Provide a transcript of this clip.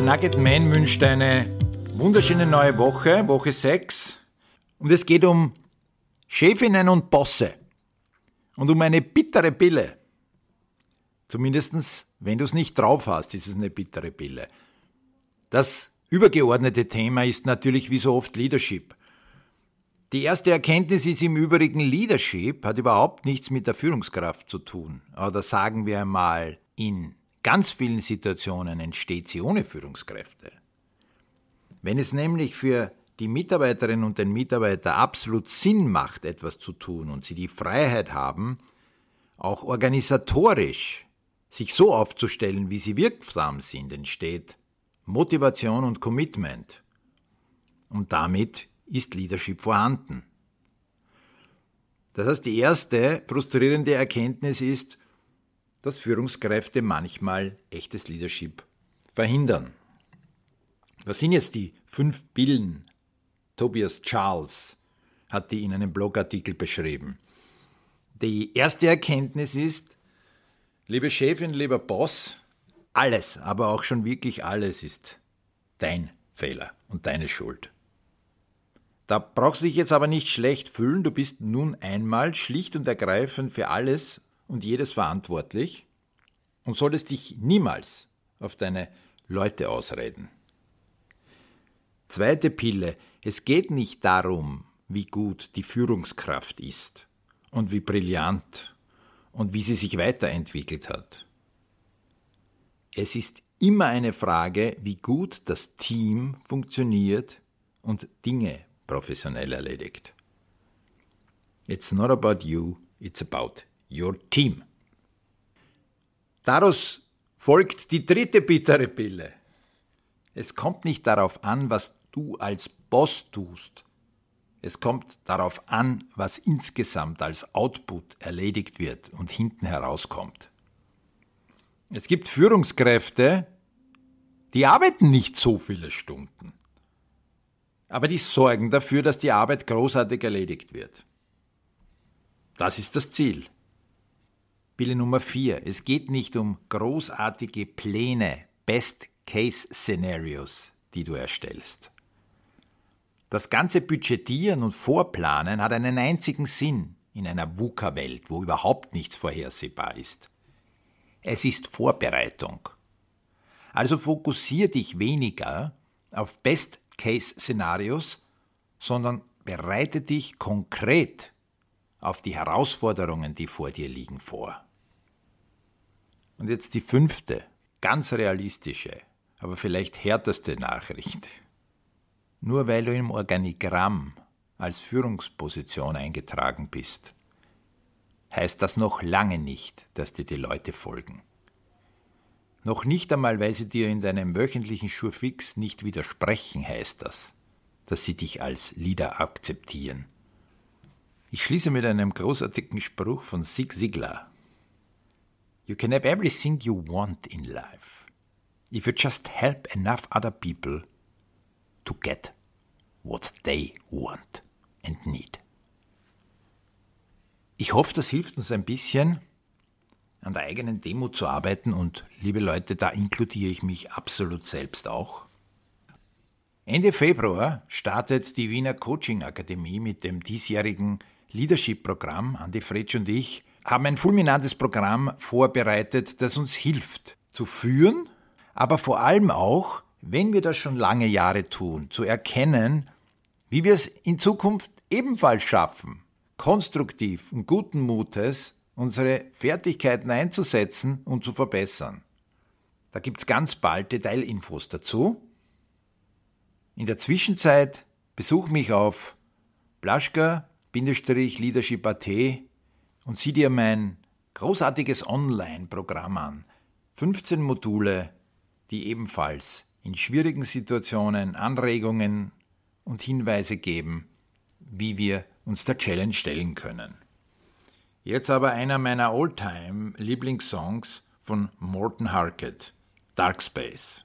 Nugget Man wünscht eine wunderschöne neue Woche, Woche 6. Und es geht um Chefinnen und Bosse. Und um eine bittere Pille. Zumindest, wenn du es nicht drauf hast, ist es eine bittere Pille. Das übergeordnete Thema ist natürlich wie so oft Leadership. Die erste Erkenntnis ist im Übrigen, Leadership hat überhaupt nichts mit der Führungskraft zu tun. Oder sagen wir einmal, in ganz vielen Situationen entsteht sie ohne Führungskräfte. Wenn es nämlich für die Mitarbeiterin und den Mitarbeiter absolut Sinn macht, etwas zu tun und sie die Freiheit haben, auch organisatorisch sich so aufzustellen, wie sie wirksam sind, entsteht Motivation und Commitment. Und damit ist Leadership vorhanden. Das heißt, die erste frustrierende Erkenntnis ist, dass Führungskräfte manchmal echtes Leadership verhindern. Was sind jetzt die fünf Billen? Tobias Charles hat die in einem Blogartikel beschrieben. Die erste Erkenntnis ist, liebe Chefin, lieber Boss, alles, aber auch schon wirklich alles ist dein Fehler und deine Schuld. Da brauchst du dich jetzt aber nicht schlecht fühlen, du bist nun einmal schlicht und ergreifend für alles und jedes verantwortlich und solltest dich niemals auf deine Leute ausreden. Zweite Pille, es geht nicht darum, wie gut die Führungskraft ist und wie brillant und wie sie sich weiterentwickelt hat. Es ist immer eine Frage, wie gut das Team funktioniert und Dinge professionell erledigt. It's not about you, it's about your team. Daraus folgt die dritte bittere Pille. Es kommt nicht darauf an, was du als Boss tust. Es kommt darauf an, was insgesamt als Output erledigt wird und hinten herauskommt. Es gibt Führungskräfte, die arbeiten nicht so viele Stunden aber die sorgen dafür, dass die Arbeit großartig erledigt wird. Das ist das Ziel. Pille Nummer 4. Es geht nicht um großartige Pläne, Best-Case-Szenarios, die du erstellst. Das ganze Budgetieren und Vorplanen hat einen einzigen Sinn in einer VUCA-Welt, wo überhaupt nichts vorhersehbar ist. Es ist Vorbereitung. Also fokussier dich weniger auf Best Case-Szenarios, sondern bereite dich konkret auf die Herausforderungen, die vor dir liegen, vor. Und jetzt die fünfte, ganz realistische, aber vielleicht härteste Nachricht. Nur weil du im Organigramm als Führungsposition eingetragen bist, heißt das noch lange nicht, dass dir die Leute folgen. Noch nicht einmal, weil sie dir in deinem wöchentlichen Schurfix nicht widersprechen, heißt das, dass sie dich als Leader akzeptieren. Ich schließe mit einem großartigen Spruch von Zig Ziglar. You can have everything you want in life if you just help enough other people to get what they want and need. Ich hoffe, das hilft uns ein bisschen, an der eigenen Demo zu arbeiten und liebe Leute, da inkludiere ich mich absolut selbst auch. Ende Februar startet die Wiener Coaching Akademie mit dem diesjährigen Leadership-Programm. Andi Fretsch und ich haben ein fulminantes Programm vorbereitet, das uns hilft zu führen, aber vor allem auch, wenn wir das schon lange Jahre tun, zu erkennen, wie wir es in Zukunft ebenfalls schaffen, konstruktiv und guten Mutes unsere Fertigkeiten einzusetzen und zu verbessern. Da gibt es ganz bald Detailinfos dazu. In der Zwischenzeit besuch mich auf blaschka-leadership.at und sieh dir mein großartiges Online-Programm an. 15 Module, die ebenfalls in schwierigen Situationen Anregungen und Hinweise geben, wie wir uns der Challenge stellen können. Jetzt aber einer meiner Oldtime Lieblingssongs von Morton Harkett, Dark Space.